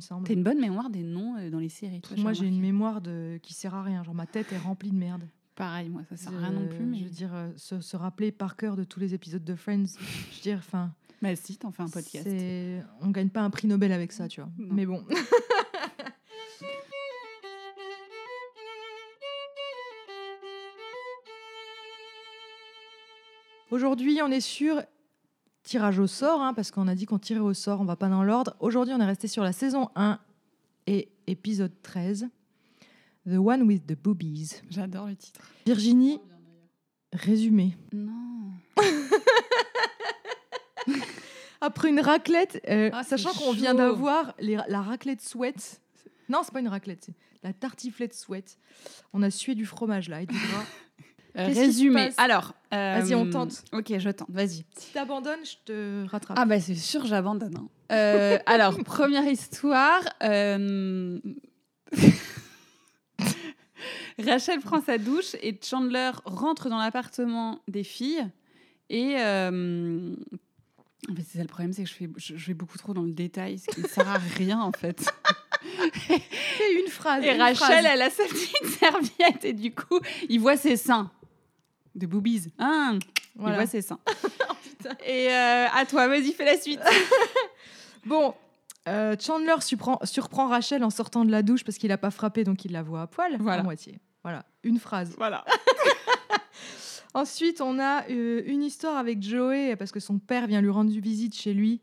me semble. T'as une bonne mémoire des noms euh, dans les séries. toi, Moi, j'ai une mémoire de... qui sert à rien. Genre, ma tête est remplie de merde. Pareil, moi, ça sert à rien non plus. Mais... Je veux dire, euh, se, se rappeler par cœur de tous les épisodes de Friends. je veux dire, enfin. Bah si, t'en fais un podcast. On gagne pas un prix Nobel avec ça, tu vois. Non. Mais bon. Aujourd'hui, on est sur tirage au sort, hein, parce qu'on a dit qu'on tirait au sort, on va pas dans l'ordre. Aujourd'hui, on est resté sur la saison 1 et épisode 13. The One with the Boobies. J'adore le titre. Virginie, résumé. Non. Après une raclette, euh, Ah, sachant qu'on vient d'avoir les- la raclette sweat. Non, c'est pas une raclette, c'est la tartiflette sweat. On a sué du fromage là et du gras. Euh, résumé. Alors. Vas-y, on euh, tente. Ok, je tente. Vas-y. si t'abandonnes, je te rattrape. Ah bah c'est sûr, j'abandonne. hein. Euh, alors, première histoire. euh, Rachel prend sa douche et Chandler rentre dans l'appartement des filles. Et euh, en fait, c'est ça le problème, c'est que je, fais, je, je vais beaucoup trop dans le détail, ce qui ne sert à rien en fait. Fais une phrase. Et une Rachel, phrase. elle a sa petite serviette et du coup, il voit ses seins. De boobies. Hein Voilà. Il voit ses seins. et euh, à toi, vas-y, fais la suite. Bon, euh, Chandler surprend, surprend Rachel en sortant de la douche parce qu'il a pas frappé, donc il la voit à poil, Voilà. à moitié. Voilà, une phrase. voilà. Ensuite, on a euh, une histoire avec Joey parce que son père vient lui rendre visite chez lui.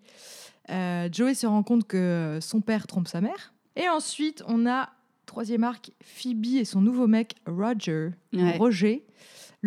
Joey se rend compte que son père trompe sa mère. Et ensuite, on a troisième arc Phoebe et son nouveau mec Roger, Ouais. Roger,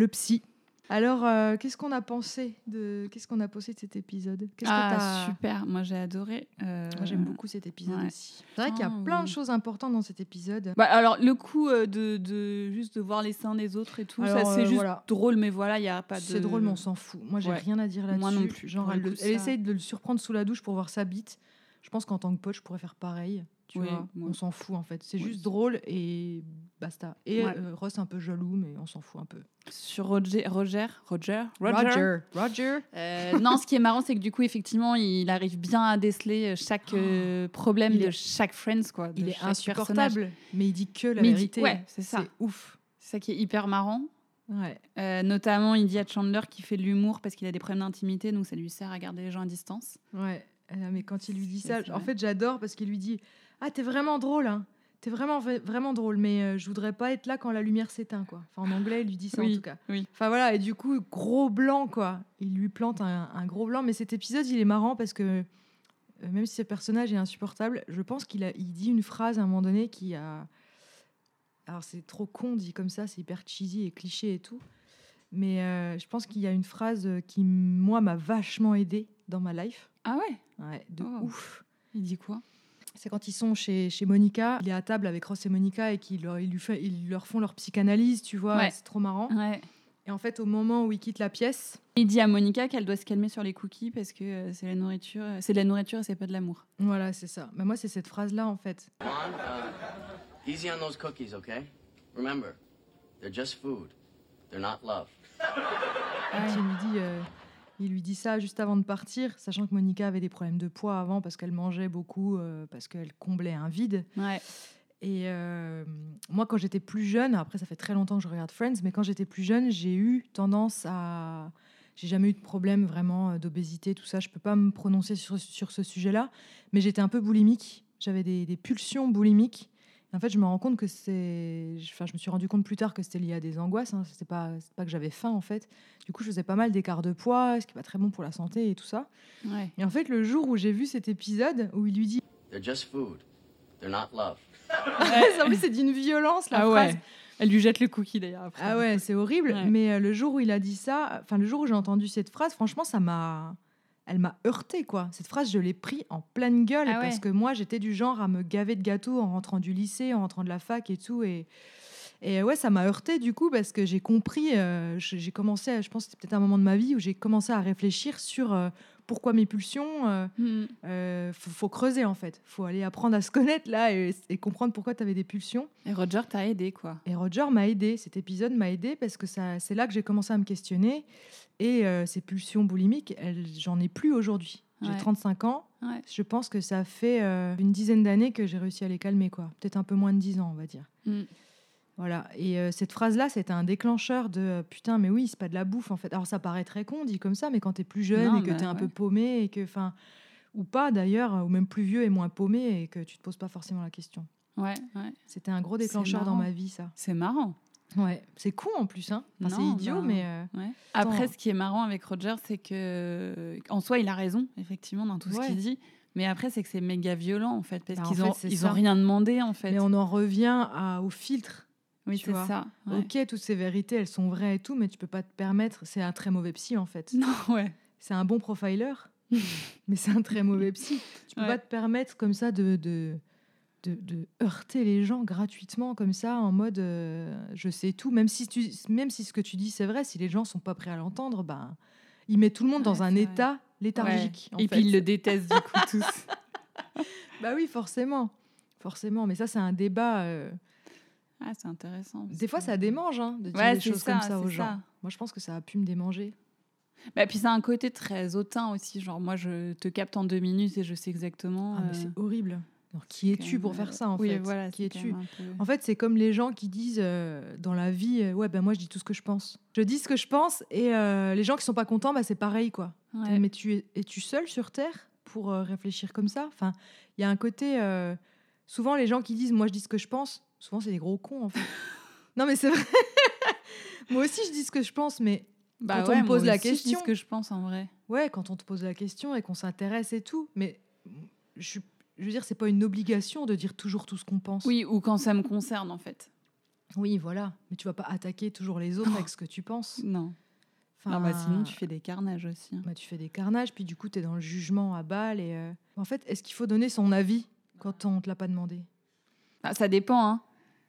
le psy. Alors, euh, qu'est-ce qu'on a pensé de qu'est-ce qu'on a pensé de cet épisode? Que Ah, super. Moi, j'ai adoré. Euh, Moi, j'aime beaucoup cet épisode ouais. aussi. C'est vrai qu'il y a Ah, plein oui. de choses importantes dans cet épisode. Bah, alors, le coup euh, de, de juste de voir les seins des autres et tout, Alors, ça, c'est euh, juste voilà. drôle, mais voilà, il n'y a pas de. C'est drôle, mais on s'en fout. Moi, j'ai Ouais. rien à dire là-dessus. Moi non plus. Genre, elle, le essaye de le surprendre sous la douche pour voir sa bite. Je pense qu'en tant que pote, je pourrais faire pareil. Tu Oui, vois, moi. on s'en fout en fait. C'est juste drôle et basta. Et Ouais. euh, Ross un peu jaloux, mais on s'en fout un peu. Sur Roger. Roger. Roger. Roger, Roger. Euh, non, ce qui est marrant, c'est que du coup, effectivement, il arrive bien à déceler chaque euh, problème Oh, Il de est- chaque Friends, quoi. de Il est personnage. insupportable, mais il dit que la Mais dit- vérité. ouais, c'est ça. C'est ouf. C'est ça qui est hyper marrant. Ouais. Euh, notamment, il dit à Chandler qu'il fait de l'humour parce qu'il a des problèmes d'intimité, donc ça lui sert à garder les gens à distance. Ouais. Euh, mais quand il lui dit ça, en fait, j'adore parce qu'il lui dit Ah, t'es vraiment drôle, hein. T'es vraiment, vraiment drôle, mais euh, je voudrais pas être là quand la lumière s'éteint, quoi. Enfin, en anglais, il lui dit ça en Oui, tout cas. oui. Enfin voilà, et du coup, gros blanc, quoi. Il lui plante un, un gros blanc, mais cet épisode, il est marrant parce que euh, même si ce personnage est insupportable, je pense qu'il a, il dit une phrase à un moment donné qui a. Alors c'est trop con dit comme ça, c'est hyper cheesy et cliché et tout. Mais euh, je pense qu'il y a une phrase qui, moi, m'a vachement aidé dans ma life. Ah ouais? Ouais, de Oh. ouf. Il dit quoi? C'est quand ils sont chez, chez Monica, il est à table avec Ross et Monica et qu'ils leur, ils lui fait- ils leur font leur psychanalyse, tu vois, Ouais. c'est trop marrant. Ouais. Et en fait, au moment où ils quittent la pièce, Il dit à Monica qu'elle doit se calmer sur les cookies parce que euh, c'est la nourriture, euh, c'est de la nourriture et c'est pas de l'amour. voilà, c'est ça. Mais moi, c'est cette phrase-là, en fait. On, uh, easy on those cookies, okay? Remember, they're just food. They're not love. Il, lui dit, euh, il lui dit ça juste avant de partir, sachant que Monica avait des problèmes de poids avant parce qu'elle mangeait beaucoup, euh, parce qu'elle comblait un vide. Ouais. Et euh, moi, quand j'étais plus jeune, après ça fait très longtemps que je regarde Friends, mais quand j'étais plus jeune, j'ai eu tendance à... J'ai jamais eu de problème vraiment euh, d'obésité, tout ça. Je peux pas me prononcer sur, sur ce sujet-là, mais j'étais un peu boulimique. J'avais des, des pulsions boulimiques. En fait, je me rends compte que c'est... Enfin, je me suis rendu compte plus tard que c'était lié à des angoisses. Hein. C'était pas, c'est pas que j'avais faim, en fait. Du coup, je faisais pas mal d'écart de poids, ce qui est pas très bon pour la santé et tout ça. Ouais. Et en fait, le jour où j'ai vu cet épisode, où il lui dit... They're just food. They're not love. en plus, c'est d'une violence, la ah phrase. ouais. Elle lui jette le cookie d'ailleurs. après. Ah ouais, c'est horrible. Ouais. Mais euh, le jour où il a dit ça, enfin le jour où j'ai entendu cette phrase, franchement, ça m'a, elle m'a heurté quoi. Cette phrase, je l'ai pris en pleine gueule Ah ouais. parce que moi, j'étais du genre à me gaver de gâteaux en rentrant du lycée, en rentrant de la fac et tout. Et, et ouais, ça m'a heurté du coup parce que j'ai compris. euh, j'ai commencé, à- je pense, que c'était peut-être un moment de ma vie où j'ai commencé à réfléchir sur euh, pourquoi mes pulsions. euh, Hmm. euh, faut, faut creuser en fait. Faut aller apprendre à se connaître là et, et comprendre pourquoi tu avais des pulsions. Et Roger t'a aidé quoi. Et Roger m'a aidé, cet épisode m'a aidé parce que ça, c'est là que j'ai commencé à me questionner. Et euh, ces pulsions boulimiques, j'en ai plus aujourd'hui. J'ai Ouais. 35 ans. Ouais. Je pense que ça fait euh, une dizaine d'années que j'ai réussi à les calmer, quoi. Peut-être un peu moins de 10 ans, on va dire. Mm. Voilà. Et euh, cette phrase-là, c'était un déclencheur de euh, putain, mais oui, c'est pas de la bouffe en fait. Alors ça paraît très con dit comme ça, mais quand t'es plus jeune Non, et que t'es un peu paumé et que, enfin, ou pas d'ailleurs, ou même plus vieux et moins paumé et que tu te poses pas forcément la question. Ouais, ouais. C'était un gros déclencheur dans ma vie, ça. C'est marrant. Ouais. C'est con en plus, hein. Enfin, c'est idiot, bah, mais. euh, Ouais. Après, ce qui est marrant avec Roger, c'est que en soi, il a raison, effectivement, dans tout Ouais. ce qu'il dit. Mais après, c'est que c'est méga violent, en fait, parce Bah, en qu'ils fait, ont, ils ont rien demandé, en fait. Mais on en revient à, au filtre. Oui, c'est ça. ouais. Ok, toutes ces vérités, elles sont vraies et tout, mais tu peux pas te permettre. C'est un très mauvais psy en fait. Non, ouais. C'est un bon profiler, mais c'est un très mauvais psy. Tu peux Ouais. pas te permettre comme ça de, de, de, de heurter les gens gratuitement comme ça en mode euh, je sais tout. Même si, tu, même si ce que tu dis c'est vrai, si les gens sont pas prêts à l'entendre, ben, il met tout le monde dans un vrai. état léthargique. en Et fait. puis, ils le détestent, du coup, tous. Bah oui, forcément. Forcément, mais ça c'est un débat. euh, Ah, c'est intéressant. Des fois ça démange hein, de dire Ouais, des choses comme ça, ça aux gens. ça. Moi je pense que ça a pu me démanger. Bah, puis, c'est un côté très hautain aussi. Genre, moi, je te capte en deux minutes et je sais exactement. Ah, mais euh, c'est horrible. Alors, qui es-tu pour faire ça en oui, fait? voilà, Qui es-tu? peu- En fait, c'est comme les gens qui disent euh, dans la vie, euh, ouais, ben moi je dis tout ce que je pense. Je dis ce que je pense et euh, les gens qui sont pas contents, bah, c'est pareil quoi. Ouais. Mais tu es, es-tu seul sur terre pour réfléchir comme ça? Enfin, il y a un côté. souvent, les gens qui disent, moi je dis ce que je pense, souvent c'est des gros cons en fait. non, mais c'est vrai. moi aussi je dis ce que je pense, mais Bah quand on me pose la aussi, je dis question- ce que je pense en vrai. ouais, quand on te pose la question et qu'on s'intéresse et tout, mais je, veux dire, c'est pas une obligation de dire toujours tout ce qu'on pense. Oui, ou quand ça me concerne, en fait. Oui, voilà. Mais tu vas pas attaquer toujours les autres avec ce que tu penses. Non. Enfin, Non, bah, sinon, tu fais des carnages aussi. hein. bah, tu fais des carnages, puis du coup, tu es dans le jugement à balle. Et euh, En fait, est-ce qu'il faut donner son avis quand on te l'a pas demandé? Ah, ça dépend, hein.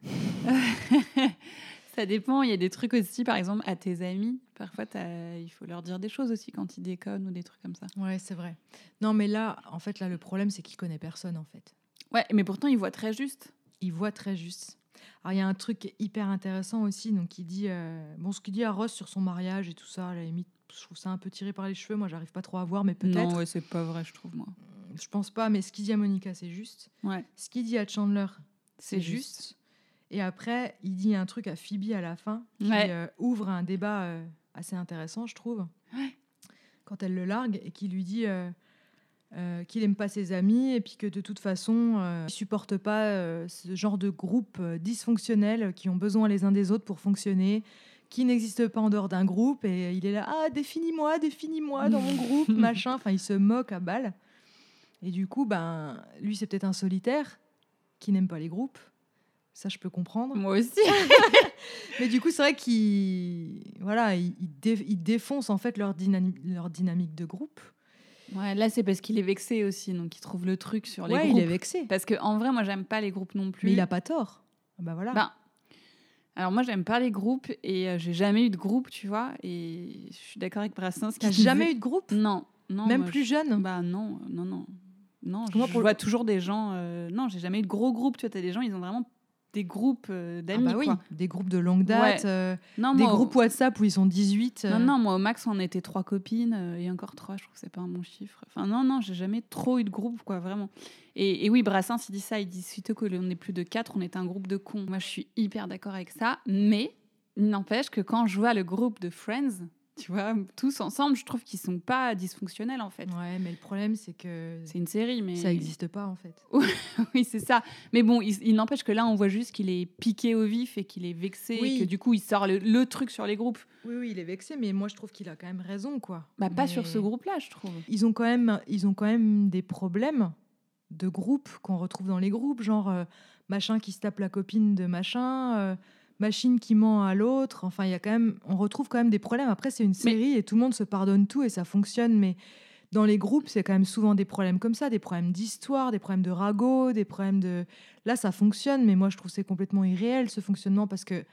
ça dépend. Il y a des trucs aussi, par exemple, à tes amis. Parfois, il faut leur dire des choses aussi quand ils déconnent ou des trucs comme ça. Ouais, c'est vrai. Non, mais là, en fait, là, le problème, c'est qu'il connaît personne, en fait. Ouais, mais pourtant, ils voient très juste. Il voit très juste. Alors, il y a un truc hyper intéressant aussi. Donc, il dit, euh, bon, ce qu'il dit à Ross sur son mariage et tout ça, à la limite, je trouve ça un peu tiré par les cheveux. Moi, j'arrive pas trop à voir, mais peut-être. Non, ouais, c'est pas vrai, je trouve, moi. Je pense pas, mais ce qu'il dit à Monica, c'est juste. Ouais, Ce qu'il dit à Chandler, c'est c'est juste. juste. Et après, il dit un truc à Phoebe à la fin qui Ouais. euh, ouvre un débat euh, assez intéressant, je trouve. Ouais. Quand elle le largue et qui lui dit euh, qu'il aime pas ses amis et puis que de toute façon, il supporte pas ce genre de groupe dysfonctionnel qui ont besoin les uns des autres pour fonctionner, qui n'existe pas en dehors d'un groupe. Et il est là, ah, définis-moi, définis-moi dans mon groupe, machin. Enfin, il se moque à balle. Et du coup, ben, lui, c'est peut-être un solitaire qui n'aime pas les groupes. Ça, je peux comprendre. Moi aussi. Mais du coup, c'est vrai qu'il voilà, il, il dé- il défonce en fait leur, leur dynamique de groupe. Ouais, là, c'est parce qu'il est vexé aussi, donc il trouve le truc sur les ouais, groupes. il est vexé. Parce que en vrai, moi, j'aime pas les groupes non plus. Mais il a pas tort. Ah Bah voilà. Ben, alors moi, j'aime pas les groupes et euh, j'ai jamais eu de groupe, tu vois. Et je suis d'accord avec Brassens. qui T'as disait- jamais eu de groupe? Non, non. Même moi, plus je- jeune? Bah non, non, non. Non, je, moi, pour vois toujours des gens. euh, Non, j'ai jamais eu de gros groupes. Tu vois, t'as des gens, ils ont vraiment des groupes euh, Ah d'amis. bah oui, quoi. des groupes de longue date, Ouais. euh, Non, des moi, groupes WhatsApp où ils sont 18. euh, Non, non, moi au max on était trois copines euh, et encore trois, je trouve que c'est pas un bon chiffre. Enfin non, non, j'ai jamais trop eu de groupe, quoi, vraiment. Et, et oui, Brassens, il dit ça, il dit sitôt que l'on est plus de quatre, on est un groupe de cons. Moi je suis hyper d'accord avec ça, mais il n'empêche que quand je vois le groupe de Friends, tu vois, tous ensemble, je trouve qu'ils sont pas dysfonctionnels en fait. Ouais, mais le problème, c'est que C'est une série, mais. ça n'existe pas en fait. oui, c'est ça. Mais bon, il, il n'empêche que là, on voit juste qu'il est piqué au vif et qu'il est vexé Oui. et que du coup, il sort le, le truc sur les groupes. Oui, oui, il est vexé, mais moi je trouve qu'il a quand même raison, quoi. Bah, pas sur ce groupe-là, je trouve. Ils ont quand même, ils ont quand même des problèmes de groupe qu'on retrouve dans les groupes, genre euh, machin qui se tape la copine de machin, euh, machine qui ment à l'autre. Enfin, il y a quand même, on retrouve quand même des problèmes. Après, c'est une série et tout le monde se pardonne tout et ça fonctionne, mais dans les groupes, c'est quand même souvent des problèmes comme ça, des problèmes d'histoire, des problèmes de ragot, des problèmes de. Là, ça fonctionne, mais moi, je trouve que c'est complètement irréel ce fonctionnement parce que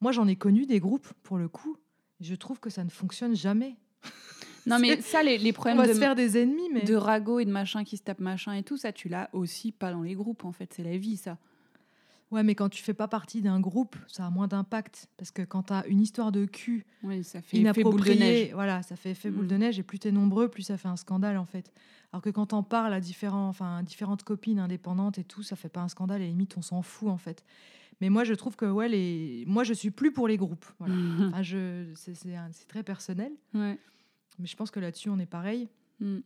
moi, j'en ai connu des groupes pour le coup. Je trouve que ça ne fonctionne jamais. Non, mais ça, les, les On problèmes va de, se faire des ennemis, mais de ragot et de machin qui se tapent machin et tout, ça, tu l'as aussi pas dans les groupes, en fait. C'est la vie, ça. Ouais, mais quand tu fais pas partie d'un groupe, ça a moins d'impact. Parce que quand tu as une histoire de cul Oui, ça fait effet boule de neige. inappropriée, voilà, ça fait effet boule Mm. de neige. Et plus tu es nombreux, plus ça fait un scandale, en fait. Alors que quand on parle à différents, enfin, différentes copines indépendantes et tout, ça fait pas un scandale. Et limite, on s'en fout, en fait. Mais moi, je trouve que, ouais, les... moi, je suis plus pour les groupes. Voilà. Enfin, je... c'est, un- très personnel. Ouais. Mais je pense que là-dessus, on est pareil. Mm.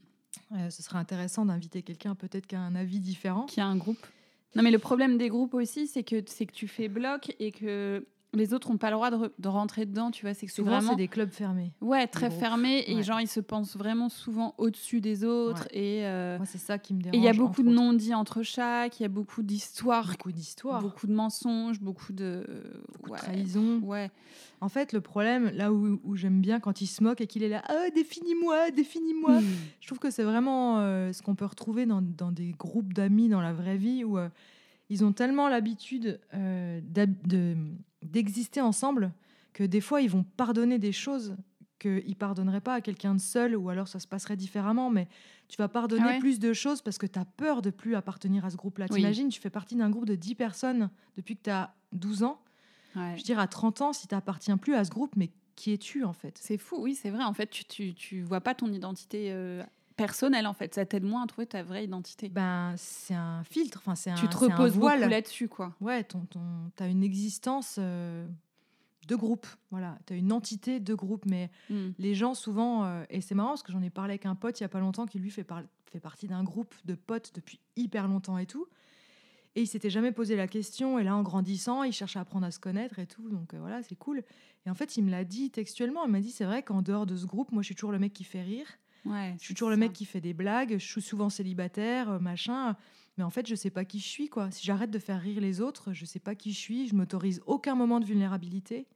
Euh, ce serait intéressant d'inviter quelqu'un peut-être qui a un avis différent. Qui a un groupe. Non, mais le problème des groupes aussi, c'est que, c'est que tu fais bloc et que les autres n'ont pas le droit de, re- de rentrer dedans, tu vois. C'est que Souvent, vraiment. c'est des clubs fermés. Ouais, très groupes. fermé et Ouais. genre ils se pensent vraiment souvent au-dessus des autres et euh, Moi, c'est ça qui me et dérange. il y a beaucoup de non-dits entre chaque, il y a beaucoup d'histoires, Beaucoup d'histoires. beaucoup de mensonges, beaucoup de beaucoup de ouais, trahison. ouais. En fait, le problème, là où, où j'aime bien quand il se moque et qu'il est là, ah, définis-moi, définis-moi. Je trouve que c'est vraiment euh, ce qu'on peut retrouver dans, dans des groupes d'amis dans la vraie vie où euh, ils ont tellement l'habitude de- d'exister ensemble que des fois, ils vont pardonner des choses qu'ils ne pardonneraient pas à quelqu'un de seul ou alors ça se passerait différemment. Mais tu vas pardonner Ah ouais plus de choses parce que tu as peur de plus appartenir à ce groupe-là. Oui. T'imagines, tu fais partie d'un groupe de 10 personnes depuis que tu as 12 ans. Ouais. Je veux dire, à 30 ans, si tu n'appartiens plus à ce groupe, mais qui es-tu en fait? C'est fou, oui, c'est vrai. En fait, tu, tu, tu vois pas ton identité euh, personnelle, en fait. Ça t'aide moins à trouver ta vraie identité. Ben, c'est un filtre, enfin, c'est un, tu te un reposes voile. beaucoup là-dessus, quoi. Ouais, ton, ton, tu as une existence euh, de groupe. Voilà, tu as une entité de groupe. Mais Mm. les gens, souvent, euh, et c'est marrant parce que j'en ai parlé avec un pote il y a pas longtemps qui lui fait, par- fait partie d'un groupe de potes depuis hyper longtemps et tout. Et il s'était jamais posé la question. Et là, en grandissant, il cherche à apprendre à se connaître et tout. Donc euh, voilà, c'est cool. Et en fait, il me l'a dit textuellement. Il m'a dit c'est vrai qu'en dehors de ce groupe, moi, je suis toujours le mec qui fait rire. Ouais, Je suis toujours le mec qui fait des blagues. Je suis souvent célibataire, euh, machin. Mais en fait, je sais pas qui je suis, quoi. Si j'arrête de faire rire les autres, je sais pas qui je suis. Je m'autorise aucun moment de vulnérabilité.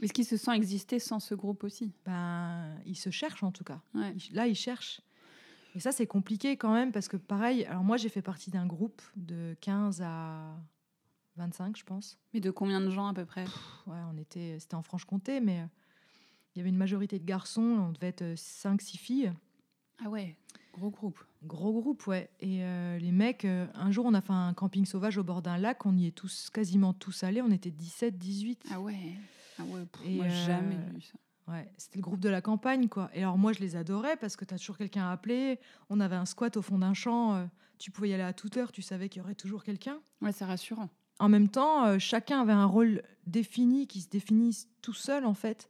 Est-ce qu'il se sent exister sans ce groupe aussi? Ben, il se cherche en tout cas. ouais. Là, il cherche. Et ça, c'est compliqué quand même parce que pareil. Alors moi, j'ai fait partie d'un groupe de 15 à 25, je pense. Mais de combien de gens à peu près? Pff, Ouais, on était, c'était en Franche-Comté, mais euh, il y avait une majorité de garçons. On devait être 5-6 filles. Ah ouais, gros groupe. Gros groupe, ouais. Et euh, les mecs, euh, un jour, on a fait un camping sauvage au bord d'un lac. On y est tous, quasiment tous allés. On était 17, 18. Ah ouais. Ah ouais, pff, Et moi euh, jamais vu ça. Ouais, c'était le groupe de la campagne, quoi. Et alors, moi, je les adorais parce que tu as toujours quelqu'un à appeler. On avait un squat au fond d'un champ. euh, tu pouvais y aller à toute heure. Tu savais qu'il y aurait toujours quelqu'un. Ouais, c'est rassurant. En même temps, euh, chacun avait un rôle défini qui se définit tout seul, en fait.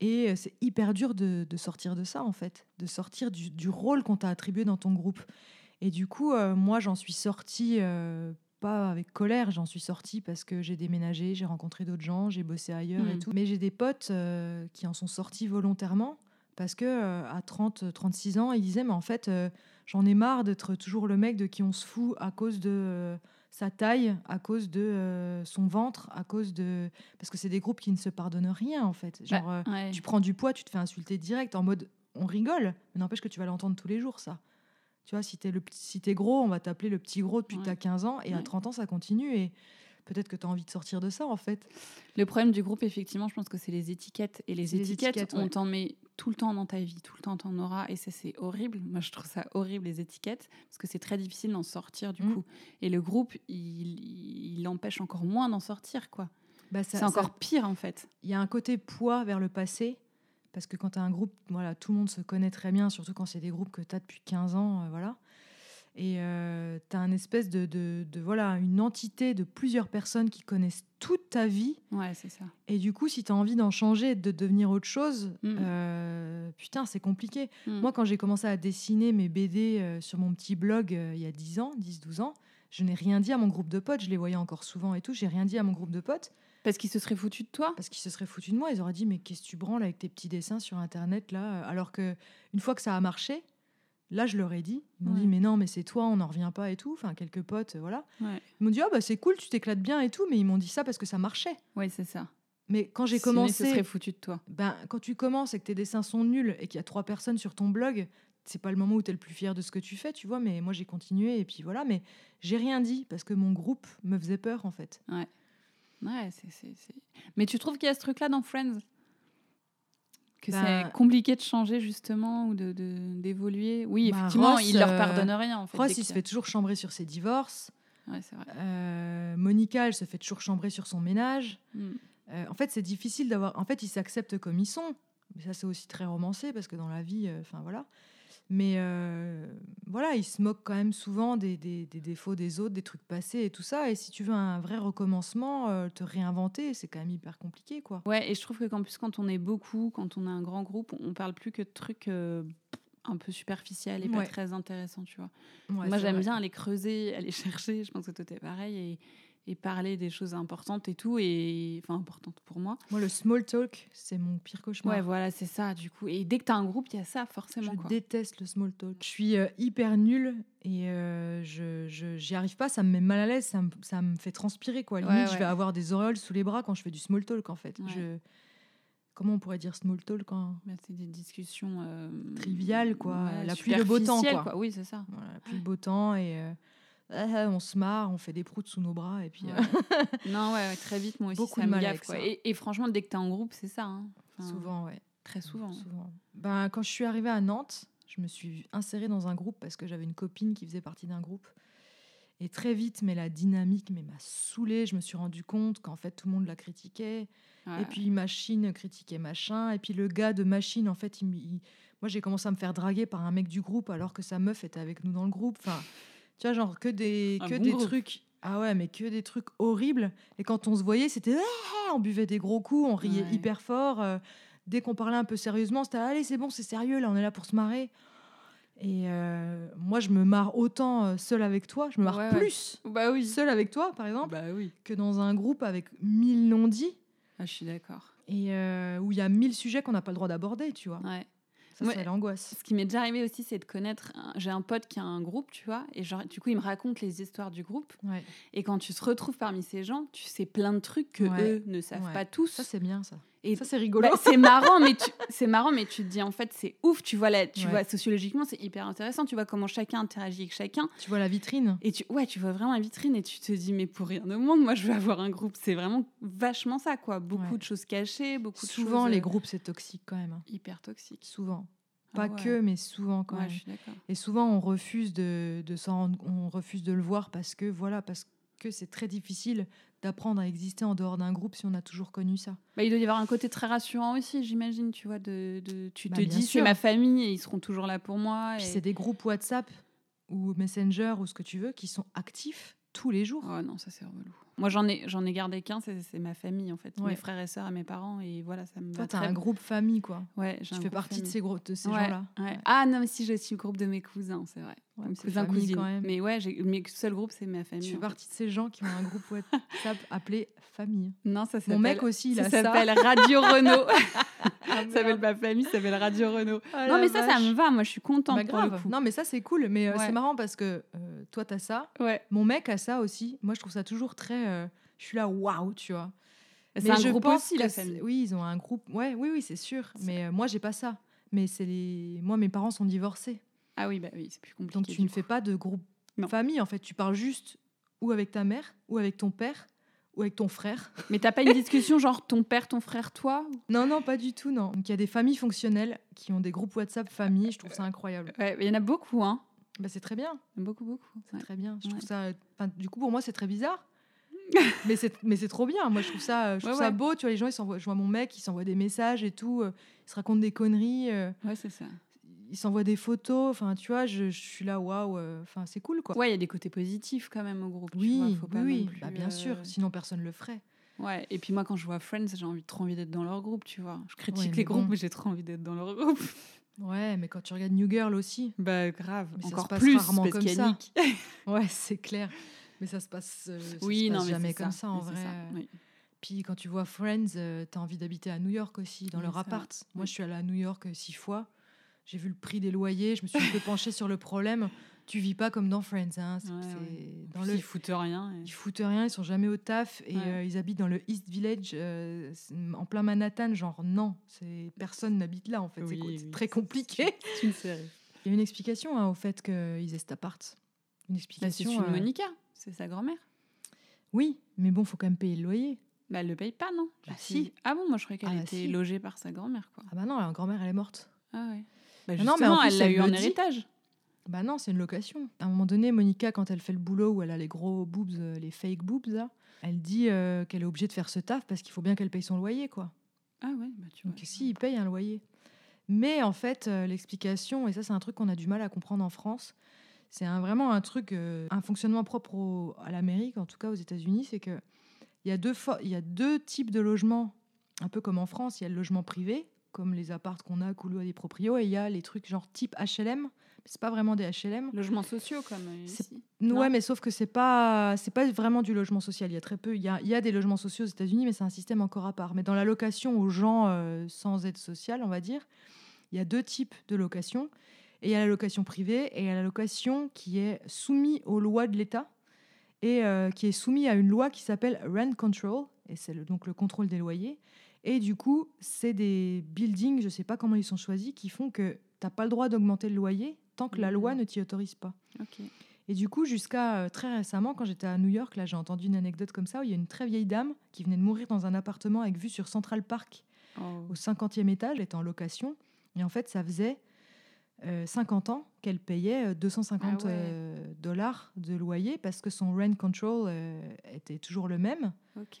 Et euh, c'est hyper dur de, de sortir de ça, en fait. De sortir du, du rôle qu'on t'a attribué dans ton groupe. Et du coup, euh, moi, j'en suis sortie, euh, pas avec colère, j'en suis sortie parce que j'ai déménagé, j'ai rencontré d'autres gens, j'ai bossé ailleurs et Mm. tout. Mais j'ai des potes euh, qui en sont sortis volontairement parce que à 30, 36 ans, ils disaient, mais en fait, j'en ai marre d'être toujours le mec de qui on se fout à cause de sa taille, à cause de euh, son ventre, à cause de... Parce que c'est des groupes qui ne se pardonnent rien, en fait. Genre, euh, Ouais. tu prends du poids, tu te fais insulter direct en mode on rigole, mais n'empêche que tu vas l'entendre tous les jours, ça. Tu vois, si t'es le si t'es gros, on va t'appeler le petit gros depuis que t'as 15 ans, et à Ouais. 30 ans, ça continue, et peut-être que tu as envie de sortir de ça, en fait. Le problème du groupe, effectivement, je pense que c'est les étiquettes. Et les C'est les étiquettes, étiquettes, on t'en met tout le temps dans ta vie, tout le temps t'en auras. Et ça, c'est horrible. Moi, je trouve ça horrible, les étiquettes, parce que c'est très difficile d'en sortir, du Mm. coup. Et le groupe, il, il empêche encore moins d'en sortir, quoi. Bah, C'est encore ça- pire, en fait. Il y a un côté poids vers le passé, parce que quand tu as un groupe, voilà, tout le monde se connaît très bien, surtout quand c'est des groupes que tu as depuis 15 ans, euh, voilà. Et tu as un espèce de, de, de, voilà, une entité de plusieurs personnes qui connaissent toute ta vie. Ouais, c'est ça. Et du coup, si tu as envie d'en changer de devenir autre chose, Mm. euh, putain, c'est compliqué. Mm. Moi, quand j'ai commencé à dessiner mes BD euh, sur mon petit blog euh, il y a 10 ans, 10-12 ans, je n'ai rien dit à mon groupe de potes. Je les voyais encore souvent et tout. J'ai rien dit à mon groupe de potes Parce qu'il se serait foutu de toi? parce qu'ils se seraient foutus de moi. Ils auraient dit Mais qu'est-ce que tu branles avec tes petits dessins sur Internet là? Alors que une fois que ça a marché, là, je leur ai dit. Ils m'ont Ouais. dit Mais non, mais c'est toi, on n'en revient pas et tout. Enfin, quelques potes, euh, voilà. Ouais, Ils m'ont dit Ah, bah c'est cool, tu t'éclates bien et tout. Mais ils m'ont dit ça parce que ça marchait. ouais c'est ça. Mais quand j'ai commencé. serait foutu de toi. Ben, quand tu commences et que tes dessins sont nuls et qu'il y a trois personnes sur ton blog, c'est pas le moment où tu es le plus fier de ce que tu fais, tu vois. Mais moi, j'ai continué et puis voilà. Mais j'ai rien dit parce que mon groupe me faisait peur en fait. Ouais, c'est, c'est- Mais tu trouves qu'il y a ce truc-là dans Friends? Que Bah- c'est compliqué de changer, justement, ou de, d'évoluer Oui, Bah, effectivement, Ross, il leur euh, pardonne rien, en fait. Ross, dès il se fait toujours chambrer sur ses divorces. Ouais, vrai. Euh, Monica, elle se fait toujours chambrer sur son ménage. Mm. Euh, en fait, c'est difficile d'avoir. En fait, ils s'acceptent comme ils sont. Mais ça, c'est aussi très romancé parce que dans la vie, enfin voilà. Mais euh, voilà, ils se moquent quand même souvent des, des- des défauts des autres, des trucs passés et tout ça. Et si tu veux un vrai recommencement, euh, te réinventer, c'est quand même hyper compliqué, quoi. Ouais, et je trouve que qu'en plus, quand on est beaucoup, quand on a un grand groupe, on parle plus que de trucs euh, un peu superficiels et pas très intéressants, tu vois. Ouais, Moi, j'aime bien aller creuser, aller chercher. Je pense que toi, t'es pareil. Et, et parler des choses importantes et tout. Et, enfin, importantes pour moi. Moi, le small talk, c'est mon pire cauchemar. Ouais, voilà, c'est ça, du coup. Et dès que t'as un groupe, il y a ça, forcément. Je quoi. déteste le small talk. Je suis euh, hyper nulle et euh, je j'y arrive pas. Ça me met mal à l'aise. Ça me, ça me fait transpirer quoi. Limite, Ouais, je vais avoir des auréoles sous les bras quand je fais du small talk en fait. Ouais. Je... Comment on pourrait dire small talk quand Bah, c'est des discussions euh, Triviales, quoi. La pluie, le beau temps, quoi. Oui, c'est ça. voilà, plus le beau temps et euh, ah, on se marre, on fait des proutes sous nos bras et puis euh, Ouais. non, ouais, très vite, moi aussi, Beaucoup ça de me mal gaffe. avec quoi. ça. Et, et franchement, dès que t'es en groupe, c'est ça. hein. Enfin, souvent ouais. Très souvent. Souvent. Ben, quand je suis arrivée à Nantes, je me suis insérée dans un groupe parce que j'avais une copine qui faisait partie d'un groupe. Et très vite, mais la dynamique m'a saoulée. Je me suis rendu compte qu'en fait, tout le monde la critiquait. Ouais. Et puis, Machine critiquait Machin. Et puis, le gars de Machine, en fait, il, me- il- moi, j'ai commencé à me faire draguer par un mec du groupe alors que sa meuf était avec nous dans le groupe. Enfin, tu vois, genre que des, Un que bon des groupe. trucs. Ah ouais, mais que des trucs horribles. Et quand on se voyait, c'était. Ah on buvait des gros coups, on riait Ouais. hyper fort. euh, dès qu'on parlait un peu sérieusement, c'était allez, c'est bon, c'est sérieux, là, on est là pour se marrer. Et euh, moi, je me marre autant euh, seule avec toi, je me marre Ouais, ouais. plus Bah oui. seule avec toi, par exemple, Bah oui. que dans un groupe avec mille non-dits Ah, je suis d'accord. et euh, où il y a mille sujets qu'on n'a pas le droit d'aborder, tu vois. Ouais. Ça, Ouais. c'est l'angoisse. Ce qui m'est déjà arrivé aussi, c'est de connaître. un- J'ai un pote qui a un groupe, tu vois, et genre, du coup, il me raconte les histoires du groupe. Ouais. Et quand tu te retrouves parmi ces gens, tu sais plein de trucs que eux ne savent pas tous. Ça, c'est bien, ça. Et Ça, c'est rigolo. bah, c'est marrant, mais tu, c'est marrant, mais tu te dis en fait, c'est ouf. Tu vois là, tu Ouais. vois sociologiquement, c'est hyper intéressant. Tu vois comment chacun interagit avec chacun. tu vois la vitrine. Et tu, ouais, tu vois vraiment la vitrine et tu te dis, mais pour rien au monde, moi, je veux avoir un groupe. C'est vraiment vachement ça, quoi. Beaucoup Ouais. de choses cachées, beaucoup de Souvent, les euh, groupes, c'est toxique quand même. hein. hyper toxiques. Souvent. Ah Pas ouais. que, mais souvent quand même. je suis d'accord. Et souvent, on refuse de, de s'en on refuse de le voir parce que voilà, parce que c'est très difficile d'apprendre à exister en dehors d'un groupe si on a toujours connu ça. Bah, il doit y avoir un côté très rassurant aussi, j'imagine, tu vois, de, de- tu Bah, te dis c'est ma famille et ils seront toujours là pour moi. Puis et- c'est des groupes WhatsApp ou Messenger ou ce que tu veux qui sont actifs tous les jours. Oh non, ça c'est relou. Moi j'en ai, j'en ai gardé qu'un, c'est, c'est ma famille en fait, Ouais. mes frères et sœurs et mes parents et voilà, ça me Toi, va tu as très un groupe famille, quoi. Ouais, un fais partie de ces, gros, de ces Ouais, gens-là. ouais. Ah non, mais si j'ai aussi le groupe de mes cousins, c'est vrai. Ouais, famille, cousines. quand même. Mais ouais, mes seul groupe c'est ma famille. Tu fais partie de ces gens qui ont un groupe WhatsApp appelé famille. Non, ça s'appelle. Mon mec aussi, il ça a ça. s'appelle Radio Renault. Ah, ça s'appelle ma famille, ça s'appelle Radio Renault. Ah, non, mais ça, ça me va. Moi, je suis contente Bah, pour le grave. coup. Non, mais ça, c'est cool. Mais euh, Ouais. c'est marrant parce que euh, toi, tu as ça. Ouais. Mon mec a ça aussi. Moi, je trouve ça toujours très. euh, je suis là, waouh, tu vois. C'est Mais un je groupe pense aussi, que la famille. Oui, ils ont un groupe. Ouais, oui, oui, c'est sûr. Mais euh, moi, j'ai pas ça. Mais c'est les. Moi, mes parents sont divorcés. Ah oui, bah oui, c'est plus compliqué. Donc, tu ne coup. fais pas de groupe Non. famille. En fait, tu parles juste ou avec ta mère, ou avec ton père, ou avec ton frère. Mais t'as pas une discussion genre ton père, ton frère, toi Non, non, pas du tout, non. Donc, il y a des familles fonctionnelles qui ont des groupes WhatsApp famille. Je trouve ça incroyable. Ouais, il y en a beaucoup, hein. Bah, c'est très bien. Beaucoup, beaucoup. C'est Ouais. très bien. Je Ouais. trouve ça. du coup, pour moi, c'est très bizarre. mais c'est mais c'est trop bien. Moi, je trouve ça, je trouve Ouais, ça ouais. beau. Tu vois, les gens, ils s'envoient. Je vois mon mec, il s'envoie des messages et tout. euh, il se raconte des conneries. euh, Ouais, c'est ça. Il s'envoie des photos. Enfin, tu vois, je, je suis là, waouh. euh, Enfin, c'est cool, quoi. Ouais, il y a des côtés positifs quand même au groupe. tu oui, vois, faut oui, pas oui. plus, Bah, bien sûr. euh, Sinon, personne le ferait. Ouais, et puis moi, quand je vois Friends, j'ai envie, trop envie d'être dans leur groupe, tu vois. Je critique Ouais, les groupes, bon. mais j'ai trop envie d'être dans leur groupe. Ouais, mais quand tu regardes New Girl aussi, Bah, grave. Mais ça se Encore passe plus, rarement parce comme ça. Ouais, c'est clair. Mais ça se passe, euh, ça oui, se passe non, mais jamais comme ça, en mais vrai. ça, oui. Puis quand tu vois Friends, euh, t'as envie d'habiter à New York aussi, dans Oui, leur appart. Moi, je suis allée à New York six fois. J'ai vu le prix des loyers. Je me suis un peu penchée sur le problème. Tu vis pas comme dans Friends. Hein. C'est- Ouais, c'est ouais. Dans Puis le... Ils foutent rien. et- Ils foutent rien, ils sont jamais au taf et Ouais. euh, ils habitent dans le East Village, euh, c'est en plein Manhattan. Genre, non, c'est personne n'habite là en fait. C'est Oui, co- oui, c'est très c'est- compliqué. C'est une série. Il y a une explication hein, au fait qu'ils aient cet appart. Une Bah, c'est explication. une euh, Monica, c'est sa grand-mère. Oui, mais bon, faut quand même payer le loyer. Bah, elle le paye pas, non Je si. Ah bon, moi je croyais qu'elle Ah, bah, était si. logée par sa grand-mère, quoi. Ah bah non, la grand-mère, elle est morte. Ah ouais. Bah, Ah non, mais en plus, elle l'a eu en héritage. Bah non, c'est une location. À un moment donné, Monica, quand elle fait le boulot où elle a les gros boobs, euh, les fake boobs, là, elle dit euh, qu'elle est obligée de faire ce taf parce qu'il faut bien qu'elle paye son loyer, quoi. Ah ouais, bah tu vois. Donc si, il paye un loyer. Mais en fait, euh, l'explication, et ça c'est un truc qu'on a du mal à comprendre en France, c'est vraiment un truc, euh, un fonctionnement propre au- à l'Amérique, en tout cas aux États-Unis, c'est que il y, a deux il y a deux types de logements, un peu comme en France, il y a le logement privé, comme les appartes qu'on a, Coulou à des proprios, et il y a les trucs genre type HLM, mais c'est pas vraiment des HLM. Logements sociaux comme euh, ici. Ouais, Non. mais sauf que c'est pas c'est pas vraiment du logement social. Il y a très peu. Il y a, il y a des logements sociaux aux États-Unis, mais c'est un système encore à part. Mais dans la location aux gens euh, sans aide sociale, on va dire, il y a deux types de location. Et il y a la location privée et il y a la location qui est soumise aux lois de l'État et euh, qui est soumise à une loi qui s'appelle rent control et c'est donc le contrôle des loyers. Et du coup, c'est des buildings, je sais pas comment ils sont choisis, qui font que tu n'as pas le droit d'augmenter le loyer tant que la Mhm. loi ne t'y autorise pas. Et du coup, jusqu'à euh, très récemment, quand j'étais à New York, là, j'ai entendu une anecdote comme ça où il y a une très vieille dame qui venait de mourir dans un appartement avec vue sur Central Park Oh. au 50e étage, elle était en location. Et en fait, ça faisait euh, 50 ans qu'elle payait euh, 250 Ah ouais. euh, dollars de loyer parce que son rent control euh, était toujours le même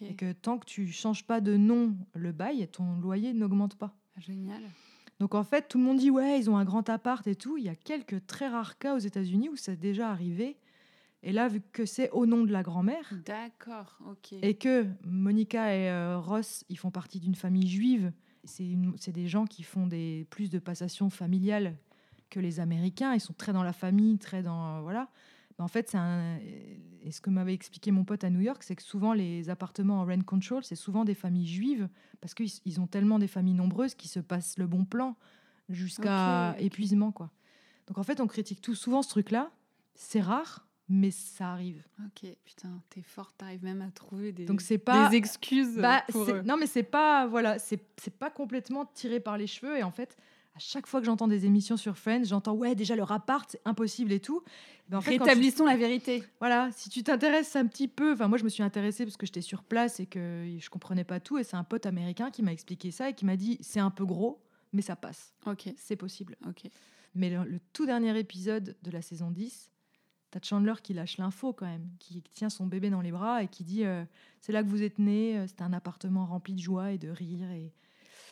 et que tant que tu changes pas de nom le bail, ton loyer n'augmente pas. Génial. Donc en fait, tout le monde dit ouais, ils ont un grand appart et tout. Il y a quelques très rares cas aux États-Unis où c'est déjà arrivé. Et là, vu que c'est au nom de la grand-mère D'accord. Ok. et que Monica et euh, Ross, ils font partie d'une famille juive, c'est des gens qui font des, plus de passations familiales que les Américains. Ils sont très dans la famille, très dans euh, voilà. En fait, c'est un. Et ce que m'avait expliqué mon pote à New York, c'est que souvent les appartements en rent control, c'est souvent des familles juives parce qu'ils ils ont tellement des familles nombreuses qui se passent le bon plan jusqu'à épuisement quoi. Donc en fait, on critique tout souvent ce truc-là. C'est rare, mais ça arrive. Ok. Putain, t'es forte. T'arrives même à trouver des, Donc pas des excuses bah, pour c'est- eux. non, mais c'est pas voilà, c'est c'est pas complètement tiré par les cheveux. Et en fait, à chaque fois que j'entends des émissions sur Friends, j'entends ouais déjà leur appart c'est impossible et tout. Ben, en fait, tu- Rétablissons la vérité. voilà, si tu t'intéresses un petit peu, enfin moi je me suis intéressée parce que j'étais sur place et que je comprenais pas tout. Et c'est un pote américain qui m'a expliqué ça et qui m'a dit c'est un peu gros, mais ça passe, Ok. c'est possible. Ok. Mais le, le tout dernier épisode de la saison 10, t'as Chandler qui lâche l'info quand même, qui tient son bébé dans les bras et qui dit euh, C'est là que vous êtes né, euh, c'était un appartement rempli de joie et de rire. Et,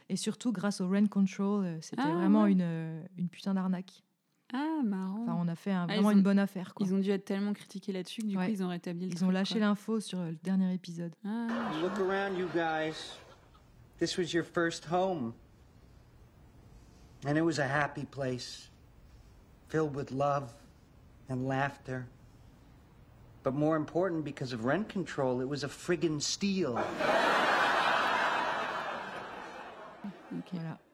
et surtout, grâce au rent control, euh, c'était Ah, vraiment ouais. une, euh, une putain d'arnaque. Ah, marrant. Enfin, on a fait un- Ah, vraiment ont- une bonne affaire. Quoi. Ils ont dû être tellement critiqués là-dessus que du Ouais. coup, ils ont rétabli le Ils truc, ont lâché l'info sur euh, le dernier épisode. Ah, Look around, you guys. This was your first home. And it was a happy place, filled with love and laughter. But more important, because of rent control, it was a friggin' steal.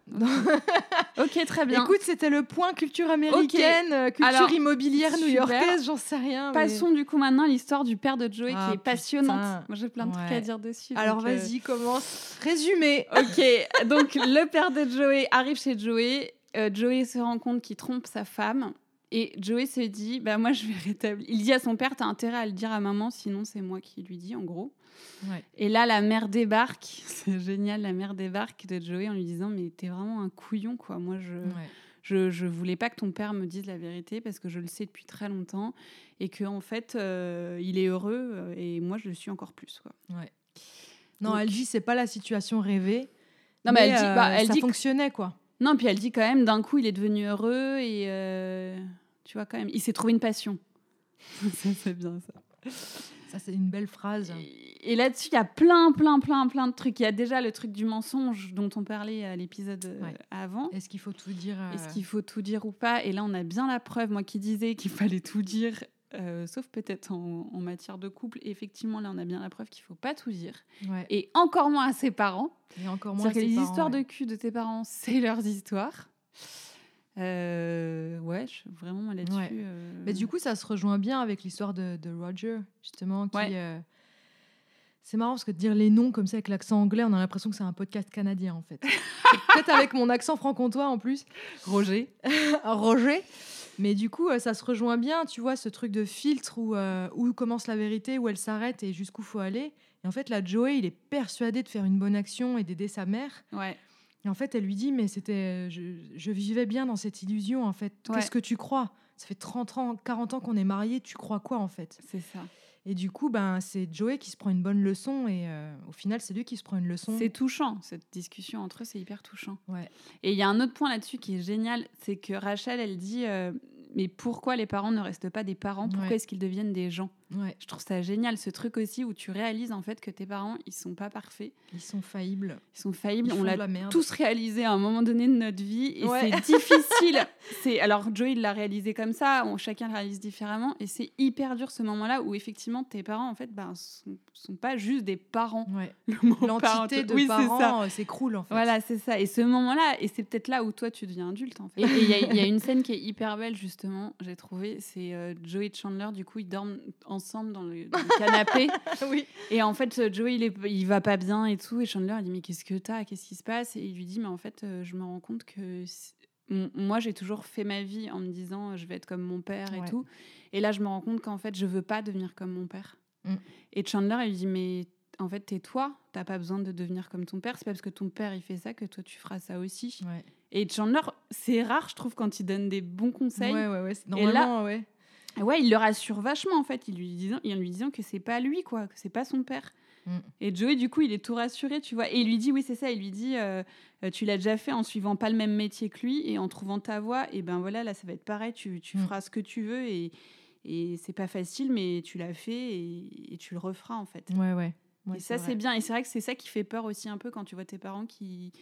ok. Très bien. Écoute, c'était le point culture américaine, euh, culture Alors, immobilière new-yorkaise, j'en sais rien. mais- Passons du coup maintenant à l'histoire du père de Joey Ah, qui est passionnante. putain. Moi j'ai plein de trucs à dire dessus. Alors euh, vas-y, commence. Résumé. Ok, donc le père de Joey arrive chez Joey. Euh, Joey se rend compte qu'il trompe sa femme. Et Joey se dit, bah moi je vais rétablir. Il dit à son père, t'as intérêt à le dire à maman, sinon c'est moi qui lui dis, en gros. Ouais. Et là, la mère débarque. C'est génial, la mère débarque de Joey en lui disant, mais t'es vraiment un couillon, quoi. Moi, je, Ouais. je, je voulais pas que ton père me dise la vérité parce que je le sais depuis très longtemps et que en fait, euh, il est heureux euh, et moi, je le suis encore plus, quoi. Non, Donc- elle dit c'est pas la situation rêvée. Non, mais elle dit- bah, elle ça dit que- fonctionnait quoi. Non, puis elle dit quand même, d'un coup, il est devenu heureux et euh, tu vois, quand même, il s'est trouvé une passion. ça, c'est bien ça. Ça c'est une belle phrase. Et, et là-dessus, il y a plein, plein, plein, plein de trucs. Il y a déjà le truc du mensonge dont on parlait à l'épisode euh, Ouais. avant. Est-ce qu'il faut tout dire euh, Est-ce qu'il faut tout dire ou pas? Et là, on a bien la preuve, moi qui disais qu'il fallait tout dire, euh, sauf peut-être en, en matière de couple. Et effectivement, là, on a bien la preuve qu'il faut pas tout dire. Ouais. Et encore moins à ses parents. Et encore moins. Que ses les parents, histoires ouais. de cul de tes parents, c'est leurs histoires. Euh, ouais, je- vraiment, là-dessus. Ouais. euh, Mais du coup, ça se rejoint bien avec l'histoire de, de Roger, justement, qui. Ouais. euh, C'est marrant parce que de dire les noms comme ça avec l'accent anglais, on a l'impression que c'est un podcast canadien en fait. Peut-être avec mon accent franc-comtois en plus. Roger. Roger. Mais du coup, euh, ça se rejoint bien, tu vois, ce truc de filtre où, euh, où commence la vérité, où elle s'arrête et jusqu'où faut aller. Et en fait, là, Joey, il est persuadé de faire une bonne action et d'aider sa mère. Ouais. Et en fait, elle lui dit, mais c'était, je, je vivais bien dans cette illusion. En fait, Ouais. qu'est-ce que tu crois? Ça fait 30 ans, 40 ans qu'on est mariés. Tu crois quoi, en fait? C'est ça. Et du coup, ben, c'est Joey qui se prend une bonne leçon. Et euh, au final, c'est lui qui se prend une leçon. C'est touchant, cette discussion entre eux, c'est hyper touchant. Ouais. Et il y a un autre point là-dessus qui est génial, c'est que Rachel, elle dit euh, Mais pourquoi les parents ne restent pas des parents? Pourquoi Ouais. est-ce qu'ils deviennent des gens? Ouais. Je trouve ça génial, ce truc aussi où tu réalises en fait que tes parents, ils sont pas parfaits, Ils sont faillibles. ils sont faillibles. Ils On l'a tous réalisé à un moment donné de notre vie et Ouais. c'est difficile. c'est alors Joey il l'a réalisé comme ça, on, chacun le réalise différemment et c'est hyper dur ce moment-là où effectivement tes parents en fait ben sont, sont pas juste des parents. Ouais. L'entité de oui, parents euh, s'écroule, en fait. Voilà, c'est ça. Et ce moment-là, et c'est peut-être là où toi tu deviens adulte en fait. Et il y, a- il y a une scène qui est hyper belle justement, j'ai trouvé, c'est euh, Joey et Chandler, du coup ils dorment ensemble dans le, dans le canapé. oui. Et en fait, euh, Joey il, est, il va pas bien et tout. Et Chandler il dit Mais qu'est-ce que t'as? Qu'est-ce qui se passe? Et il lui dit Mais en fait, euh, je me rends compte que moi j'ai toujours fait ma vie en me disant euh, Je vais être comme mon père et Ouais. tout. Et là, je me rends compte qu'en fait, je veux pas devenir comme mon père. Mm. Et Chandler il lui dit Mais en fait, tais-toi, t'as pas besoin de devenir comme ton père. C'est pas parce que ton père il fait ça que toi tu feras ça aussi. Ouais. Et Chandler, c'est rare, je trouve, quand il donne des bons conseils. Ouais, ouais, ouais. c'est- Et là- ouais. Ouais, il le rassure vachement en fait, il lui disant, en lui disant que c'est pas lui quoi, que c'est pas son père. Mm. Et Joey du coup il est tout rassuré, tu vois. Et il lui dit oui c'est ça, il lui dit euh, tu l'as déjà fait en suivant pas le même métier que lui et en trouvant ta voie. Et ben voilà là ça va être pareil, tu, tu Mm. feras ce que tu veux et et c'est pas facile mais tu l'as fait et, et tu le referas en fait. Ouais, ouais. Ouais, et ça c'est bien et c'est vrai que c'est ça qui fait peur aussi un peu quand tu vois tes parents qui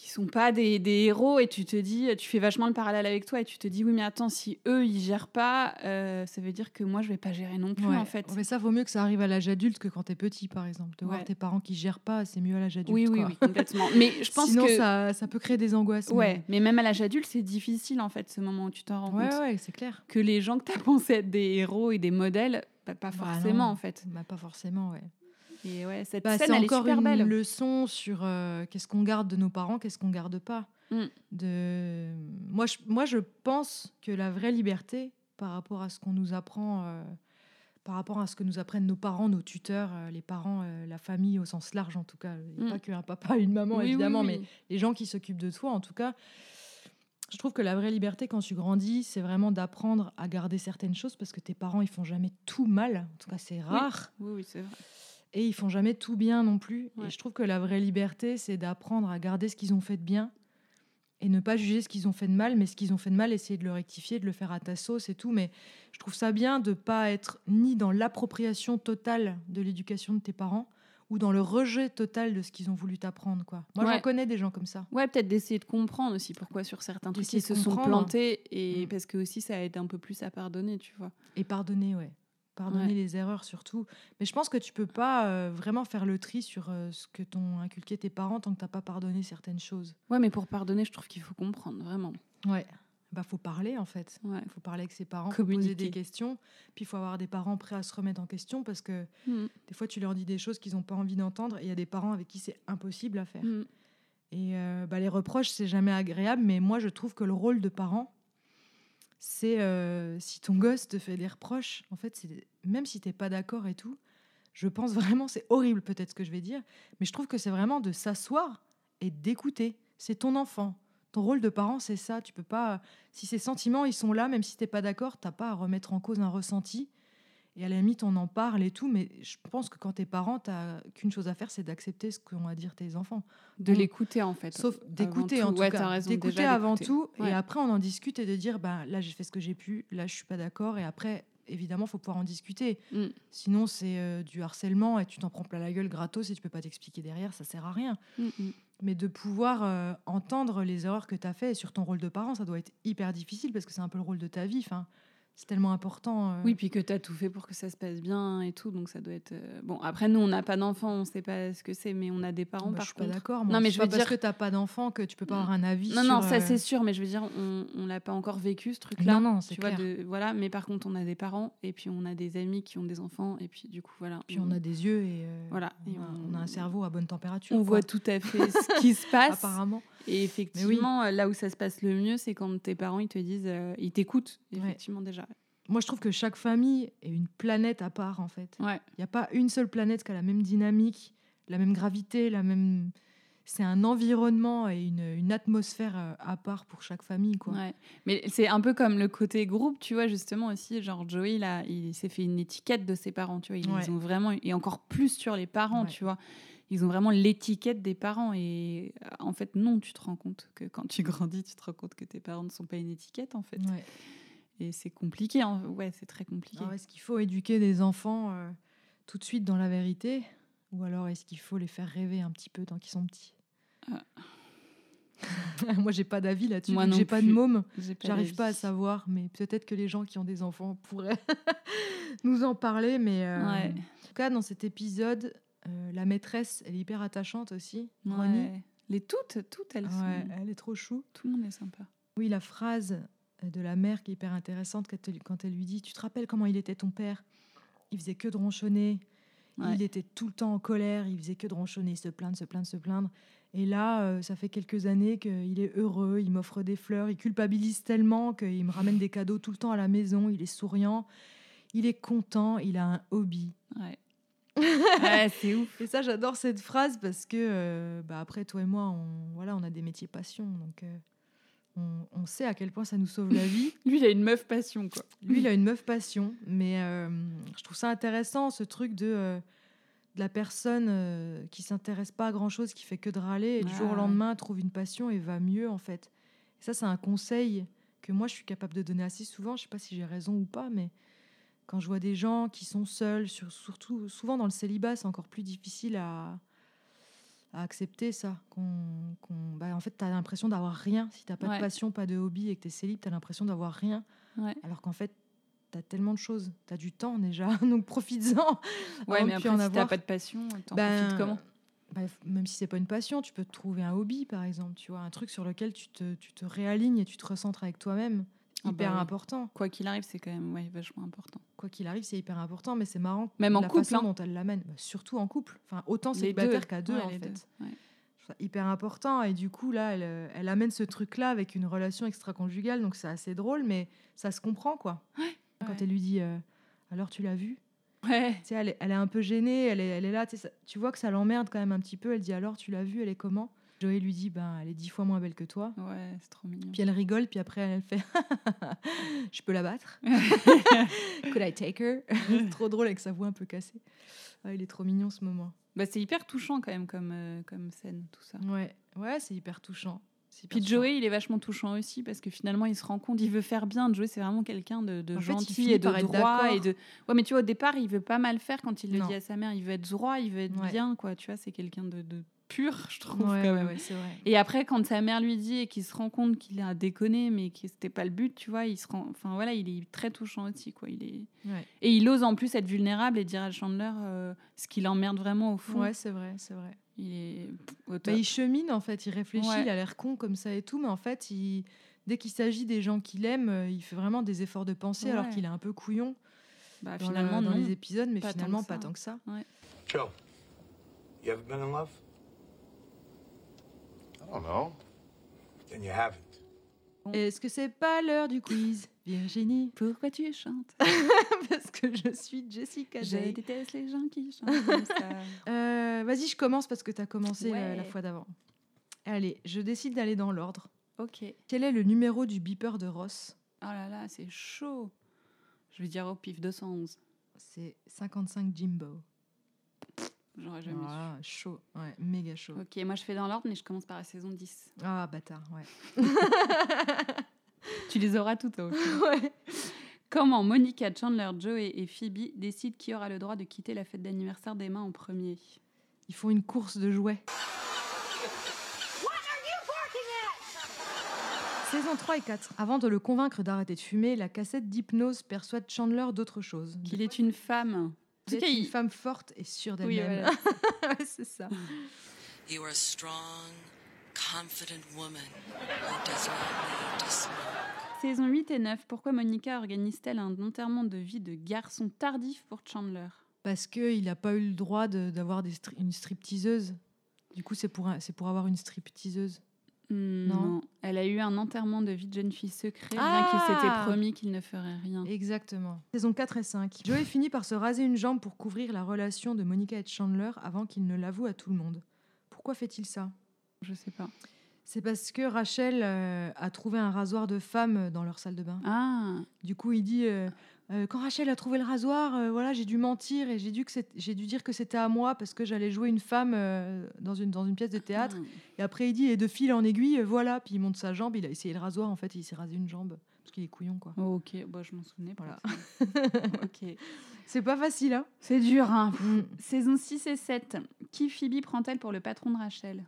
qui sont pas des, des héros et tu te dis tu fais vachement le parallèle avec toi et tu te dis oui mais attends si eux ils gèrent pas euh, ça veut dire que moi je vais pas gérer non plus Ouais. en fait Mais ça, vaut mieux que ça arrive à l'âge adulte que quand t'es petit, par exemple. De voir tes parents qui gèrent pas, c'est mieux à l'âge adulte. oui oui quoi. oui complètement mais je pense Sinon, que ça, ça peut créer des angoisses. ouais mais même à l'âge adulte c'est difficile en fait ce moment où tu t'en rends Ouais, compte ouais, c'est clair. que les gens que tu as pensé être des héros et des modèles bah, pas Bah forcément en fait Bah, pas forcément, ouais. Et ouais cette Bah, scène elle est encore super une belle leçon sur euh, qu'est-ce qu'on garde de nos parents, qu'est-ce qu'on garde pas. Mm. De... Moi, je, moi, je pense que la vraie liberté par rapport à ce qu'on nous apprend, euh, par rapport à ce que nous apprennent nos parents, nos tuteurs, euh, les parents, la famille au sens large en tout cas, Il y a Mm. pas qu'un papa une maman Oui, oui, évidemment, oui. mais les gens qui s'occupent de toi en tout cas. Je trouve que la vraie liberté quand tu grandis, c'est vraiment d'apprendre à garder certaines choses parce que tes parents, ils font jamais tout mal. En tout cas, c'est rare oui oui c'est vrai et ils font jamais tout bien non plus. Ouais. Et je trouve que la vraie liberté, c'est d'apprendre à garder ce qu'ils ont fait de bien et ne pas juger ce qu'ils ont fait de mal, mais ce qu'ils ont fait de mal, essayer de le rectifier, de le faire à ta sauce et tout. Mais je trouve ça bien de pas être ni dans l'appropriation totale de l'éducation de tes parents ou dans le rejet total de ce qu'ils ont voulu t'apprendre. Quoi. Moi, Ouais. j'en connais des gens comme ça. Ouais, peut-être d'essayer de comprendre aussi pourquoi sur certains trucs ils se sont plantés et Mm. parce que aussi ça aide un peu plus à pardonner, tu vois. Et pardonner, ouais. Pardonner Ouais. les erreurs surtout. Mais je pense que tu peux pas euh, vraiment faire le tri sur euh, ce que t'ont inculqué tes parents tant que t'as pas pardonné certaines choses. Ouais, mais pour pardonner, je trouve qu'il faut comprendre vraiment. Ouais. Bah, faut parler en fait. Ouais. Il faut parler avec ses parents, faut poser des questions. Puis il faut avoir des parents prêts à se remettre en question parce que Mm. des fois tu leur dis des choses qu'ils n'ont pas envie d'entendre et il y a des parents avec qui c'est impossible à faire. Mm. Et euh, bah, les reproches, c'est jamais agréable, mais moi je trouve que le rôle de parent, c'est euh, si ton gosse te fait des reproches, en fait, même si t'es pas d'accord et tout, je pense vraiment, c'est horrible peut-être ce que je vais dire, mais je trouve que c'est vraiment de s'asseoir et d'écouter. C'est ton enfant. Ton rôle de parent, c'est ça. Tu peux pas. Si ses sentiments, ils sont là, même si t'es pas d'accord, t'as pas à remettre en cause un ressenti. Et à la limite, on en parle et tout, mais je pense que quand t'es parent, t'as qu'une chose à faire, c'est d'accepter ce qu'ont à dire tes enfants. De l'écouter en fait. Sauf d'écouter en tout ouais, cas. D'écouter avant tout, Ouais. et après on en discute et de dire, ben là j'ai fait ce que j'ai pu, là je suis pas d'accord, et après évidemment faut pouvoir en discuter. Mm. Sinon c'est euh, du harcèlement et tu t'en prends plein la gueule gratos et tu peux pas t'expliquer derrière, ça sert à rien. Mm, mm. Mais de pouvoir euh, entendre les erreurs que tu as fait et sur ton rôle de parent, ça doit être hyper difficile parce que c'est un peu le rôle de ta vie. Enfin, c'est tellement important. euh. Oui, puis que tu as tout fait pour que ça se passe bien et tout, donc ça doit être. euh, Bon, après, nous, on n'a pas d'enfants, on sait pas ce que c'est, mais on a des parents Bah, par je suis pas contre. d'accord. moi. Non, mais je pas veux parce dire- que t'as pas d'enfant que tu peux pas avoir un avis. Non, sur, non, ça euh, c'est sûr, mais je veux dire, on, on l'a pas encore vécu ce truc-là. Non, non, c'est vois, clair. de, voilà, mais par contre, on a des parents et puis on a des amis qui ont des enfants et puis du coup, voilà. Puis on a des yeux et euh, Voilà, on, et a, on- on a un cerveau à bonne température. On quoi. voit tout à fait ce qui se passe. apparemment. Et effectivement, là où ça se passe le mieux, c'est quand tes parents ils te disent, euh, ils t'écoutent, Ouais. effectivement déjà. Moi, je trouve que chaque famille est une planète à part, en fait. Ouais. Il n'y a pas une seule planète qui a la même dynamique, la même gravité, la même. c'est un environnement et une, une atmosphère euh, à part pour chaque famille. Quoi. Ouais. Mais c'est un peu comme le côté groupe, tu vois, justement aussi. Genre, Joey, là, il s'est fait une étiquette de ses parents, tu vois. Ils Ouais. ont vraiment, et encore plus sur les parents, tu vois. Ils ont vraiment l'étiquette des parents. Et euh, en fait, non, tu te rends compte que quand tu grandis, tu te rends compte que tes parents ne sont pas une étiquette, en fait. Et c'est compliqué. hein. Ouais, c'est très compliqué. Alors, est-ce qu'il faut éduquer des enfants euh, tout de suite dans la vérité? Ou alors est-ce qu'il faut les faire rêver un petit peu tant qu'ils sont petits? Moi, j'ai pas d'avis là-dessus. Moi J'ai pas de plus. môme. Pas J'arrive pas à savoir, mais peut-être que les gens qui ont des enfants pourraient nous en parler. Mais euh, Ouais. en tout cas, dans cet épisode, euh, la maîtresse, elle est hyper attachante aussi. Ouais. Les toutes, toutes, elles Ouais, sont... elle est trop chou. Tout le monde est sympa. Oui, la phrase de la mère qui est hyper intéressante quand elle, quand elle lui dit Tu te rappelles comment il était ton père? Il faisait que de ronchonner. Ouais. Il était tout le temps en colère. Il faisait que de ronchonner, se plaindre, se plaindre, se plaindre. Et là, euh, ça fait quelques années qu'il est heureux. Il m'offre des fleurs. Il culpabilise tellement qu'il me ramène des cadeaux tout le temps à la maison. Il est souriant. Il est content. Il a un hobby. Ouais. ouais, c'est ouf. Et ça, j'adore cette phrase parce que, euh, bah, après, toi et moi, on, voilà, on a des métiers passion. Donc, euh, on, on sait à quel point ça nous sauve la vie. Lui, il a une meuf passion, quoi. Lui, il a une meuf passion, mais euh, je trouve ça intéressant, ce truc de, euh, de la personne euh, qui s'intéresse pas à grand-chose, qui fait que de râler, et du Ah, jour au ouais. lendemain trouve une passion et va mieux, en fait. Et ça, c'est un conseil que moi, je suis capable de donner assez souvent. Je sais pas si j'ai raison ou pas, mais quand je vois des gens qui sont seuls, sur- surtout souvent dans le célibat, c'est encore plus difficile à, à accepter ça. Qu'on, qu'on- bah, en fait, tu as l'impression d'avoir rien. Si tu pas Ouais. de passion, pas de hobby et que tu es célib, tu as l'impression d'avoir rien. Ouais. Alors qu'en fait, tu as tellement de choses. Tu as du temps déjà, donc profites-en. Ouais, mais après, plus en si t'as avoir. pas de passion, t'en Ben, profites comment? bah, même si c'est pas une passion, tu peux te trouver un hobby, par exemple. Tu vois, un truc sur lequel tu te, tu te réalignes et tu te recentres avec toi-même. Ah bah Hyper important. Quoi qu'il arrive, c'est quand même ouais, vachement important. Quoi qu'il arrive, c'est hyper important, mais c'est marrant. Même en la couple, façon hein. dont elle l'amène. Bah, surtout en couple. Enfin, autant célibataire deux. qu'à deux, Ouais, en fait. deux, ouais. Trouve ça hyper important. Et du coup, là, elle, euh, elle amène ce truc-là avec une relation extra-conjugale. Donc, c'est assez drôle, mais ça se comprend, quoi. Quand elle lui dit euh, Alors, tu l'as vu Ouais. Elle, est- elle est un peu gênée, elle est, elle est là. Tu sais, ça- tu vois que ça l'emmerde quand même un petit peu. Elle dit Alors, tu l'as vue Elle est comment? Joey lui dit Ben, elle est dix fois moins belle que toi. Ouais, c'est trop mignon. Puis elle rigole, puis après, elle fait Je peux la battre Could I take her? Trop drôle avec sa voix un peu cassée. Il est trop mignon ce moment. Bah, c'est hyper touchant quand même comme, euh, comme scène, tout ça. Ouais, ouais c'est hyper touchant. Puis. Joey, il est vachement touchant aussi parce que finalement, il se rend compte, il veut faire bien. Joey, c'est vraiment quelqu'un de, fait, gentil et de droit. Et de... Ouais, mais tu vois, au départ, il veut pas mal faire quand il le Non. dit à sa mère. Il veut être droit, il veut être Ouais. bien, quoi. Tu vois, c'est quelqu'un de, de pur, je trouve. Ouais, quand même. ouais, c'est vrai. Et après, quand sa mère lui dit et qu'il se rend compte qu'il a déconné, mais que c'était pas le but, tu vois, il se rend. Enfin voilà, il est très touchant aussi, quoi. Il est. Ouais. Et il ose en plus être vulnérable et dire à Chandler euh, ce qui l'emmerde vraiment au fond. Ouais, c'est vrai, c'est vrai. Il est au Bah, il chemine en fait, il réfléchit, Ouais. il a l'air con comme ça et tout, mais en fait, il... dès qu'il s'agit des gens qu'il aime, euh, il fait vraiment des efforts de pensée alors qu'il est un peu couillon Bah, dans, finalement, le- dans non. les épisodes, mais Pas finalement pas tant que ça. Joe, you ever been in love? I don't know. Then you haven't. Est-ce que c'est pas l'heure du quiz, Virginie? Pourquoi tu chantes? Parce que je suis Jessica Je Jay. déteste les gens qui chantent comme ça. Euh, Vas-y, je commence parce que tu as commencé la, la Ouais. fois d'avant. Allez, je décide d'aller dans l'ordre. ok. Oh Quel est le numéro du beeper de Ross? Là là, c'est chaud. Je vais dire au pif 211. C'est 55 Jimbo. J'aurais jamais Ah, chaud, ouais, méga chaud. Ok, moi je fais dans l'ordre, mais je commence par la saison 10. Ah, bâtard, ouais. Tu les auras toutes, toi, au ouais. Comment Monica, Chandler, Joey et Phoebe décident qui aura le droit de quitter la fête d'anniversaire d'Emma en premier? Ils font une course de jouets. Saison 3 et 4. Avant de le convaincre d'arrêter de fumer, la cassette d'hypnose persuade Chandler d'autre chose. Qu'il est une femme. Tout cas, une il- femme forte et sûre Oui, d'elle-même. voilà. Ouais, c'est ça. You are a strong, confident woman who does not need to smoke. Saison 8 et 9, pourquoi Monica organise-t-elle un enterrement de vie de garçon tardif pour Chandler? Parce qu'il n'a pas eu le droit d'avoir une stripteaseuse. Du coup, c'est pour, un- pour avoir une stripteaseuse. Non. non. Elle a eu un enterrement de vie de jeune fille secret, bien Ah qu'il s'était promis qu'il ne ferait rien. Exactement. Saison 4 et 5. Joey finit par se raser une jambe pour couvrir la relation de Monica et de Chandler avant qu'il ne l'avoue à tout le monde. Pourquoi fait-il ça? Je sais pas. C'est parce que Rachel euh, a trouvé un rasoir de femme dans leur salle de bain. Ah, Du coup, il dit euh, Euh, quand Rachel a trouvé le rasoir, euh, voilà, j'ai dû mentir et j'ai dû, que c'est- j'ai dû dire que c'était à moi parce que j'allais jouer une femme euh, dans, une, dans une pièce de théâtre. Hmm. Et après, il dit et de fil en aiguille, voilà. Puis il monte sa jambe, il a essayé le rasoir. En fait, il s'est rasé une jambe parce qu'il est couillon, quoi. Oh, ok, bah, je m'en souvenais pas. Voilà. ok. C'est pas facile, hein C'est dur, hein. Mm. Saison 6 et 7. Qui Phoebe prend-elle pour le patron de Rachel?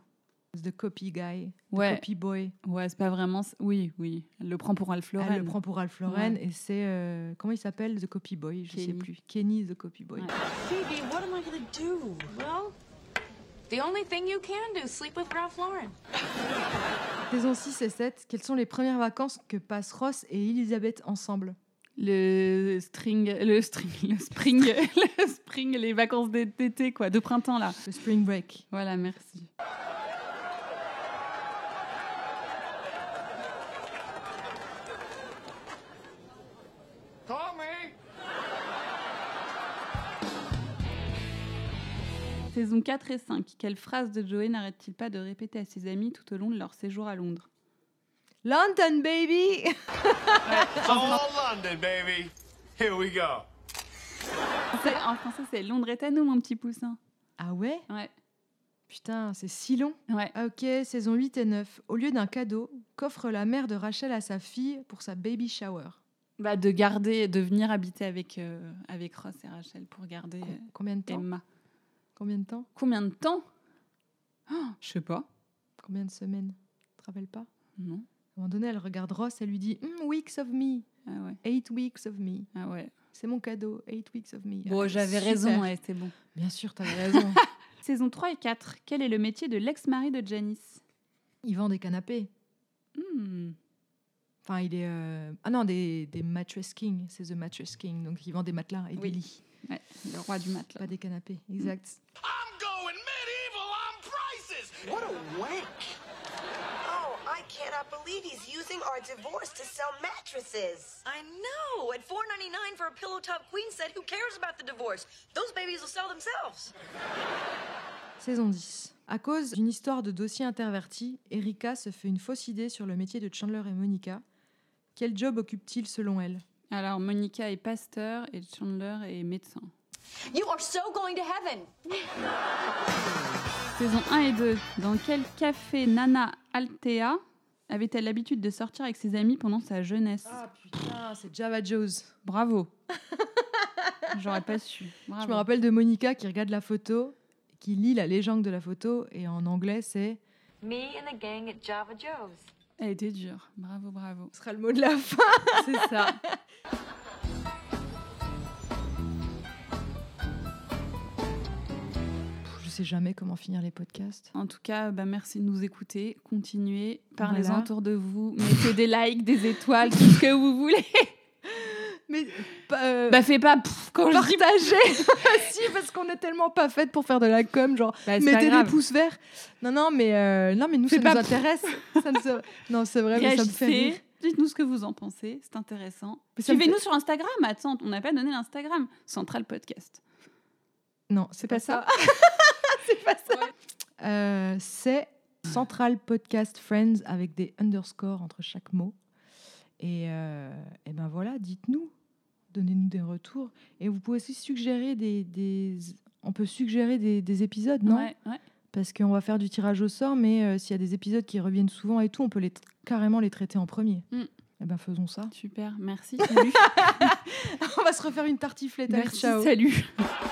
The copy guy, the Ouais. copy boy. Ouais, c'est pas vraiment. Oui, oui. Elle le prend pour Ralph Lauren. Elle le prend pour Ralph Lauren et c'est euh, comment il s'appelle The copy boy, je sais Kenny. plus. Kenny the copy boy. Ouais. Phoebe, what am I gonna do? Well, the only thing you can do, sleep with Ralph Lauren. Saison 6 et 7, quelles sont les premières vacances que passent Ross et Elizabeth ensemble? Le string, le string, le spring, le spring, les vacances d'é- d'été, quoi, de printemps, là. Le spring break. Voilà, merci. Saison 4 et 5. Quelle phrase de Joey n'arrête-t-il pas de répéter à ses amis tout au long de leur séjour à Londres? London baby All London, baby. Here we go. En français, c'est Londres est à nous, mon petit poussin. Ah ouais? Ouais, Putain, c'est si long. ouais. Ah, Ok, saison 8 et 9. Au lieu d'un cadeau, qu'offre la mère de Rachel à sa fille pour sa baby shower? Bah, de garder, de venir habiter avec, euh, avec Ross et Rachel pour garder Com- euh, Combien de temps? Emma. Combien de temps? Combien de temps? Oh, Je sais pas. Combien de semaines? Tu te rappelles pas? Non. À un moment donné, elle regarde Ross, elle lui dit Hmm, Weeks of me. Ah ouais. Eight weeks of me. Ah ouais. C'est mon cadeau. Eight weeks of me. Bon, Ah, j'avais raison, ouais, c'est bon. Bien sûr, t'avais raison. Saison 3 et 4. Quel est le métier de l'ex-mari de Janice? Il vend des canapés. Hmm. Enfin, il est. euh, Ah non, des, des mattress king. C'est The Mattress King. Donc, il vend des matelas et Oui. des lits. Ouais, le roi du matelas. Pas des canapés. Exact. I'm going medieval on prices. What a wank! Oh, I cannot believe he's using our divorce to sell mattresses. I know. At $4.99 for a pillow top queen set, who cares about the divorce? Those babies will sell themselves. Saison 10. À cause d'une histoire de dossier interverti, Erika se fait une fausse idée sur le métier de Chandler et Monica. Quel job occupe-t-il selon elle? Alors, Monica est pasteur et Chandler est médecin. You are so going to heaven. Saison 1 et 2. Dans quel café Nana Altea avait-elle l'habitude de sortir avec ses amis pendant sa jeunesse? Ah putain, c'est Java Joe's. Bravo. J'aurais pas su. Bravo. Je me rappelle de Monica qui regarde la photo, qui lit la légende de la photo, et en anglais c'est. Me and the gang at Java Joe's. Elle était dure. Bravo, bravo. Ce sera le mot de la fin. C'est ça. Je sais jamais comment finir les podcasts. En tout cas, bah, merci de nous écouter. Continuez. Parlez-en Voilà. autour de vous. Mettez des likes, des étoiles, tout ce que vous voulez. Euh, Bah, fais pas pff, quand je dis partagez Si, parce qu'on est tellement pas faites pour faire de la com, genre Bah, mettez des pouces verts. Non, non, mais, euh, non, mais nous, Fais ça nous intéresse. Ça se- Non, c'est vrai, mais ça me fait rire. Dites-nous ce que vous en pensez. C'est intéressant. Suivez-nous fait- sur Instagram. Attends, on n'a pas donné l'Instagram. Central Podcast. Non, c'est pas pas ça. c'est pas ça. Euh, c'est Central Podcast Friends avec des underscores entre chaque mot. Et, euh, et ben voilà, dites-nous, donnez-nous des retours. Et vous pouvez aussi suggérer des, des- on peut suggérer des, des épisodes, non? Ouais, ouais. Parce qu'on va faire du tirage au sort, mais euh, s'il y a des épisodes qui reviennent souvent et tout, on peut les, carrément les traiter en premier. Mm. Et ben faisons ça. Super. Merci. Salut. on va se refaire une tartiflette. Merci. ciao. Salut.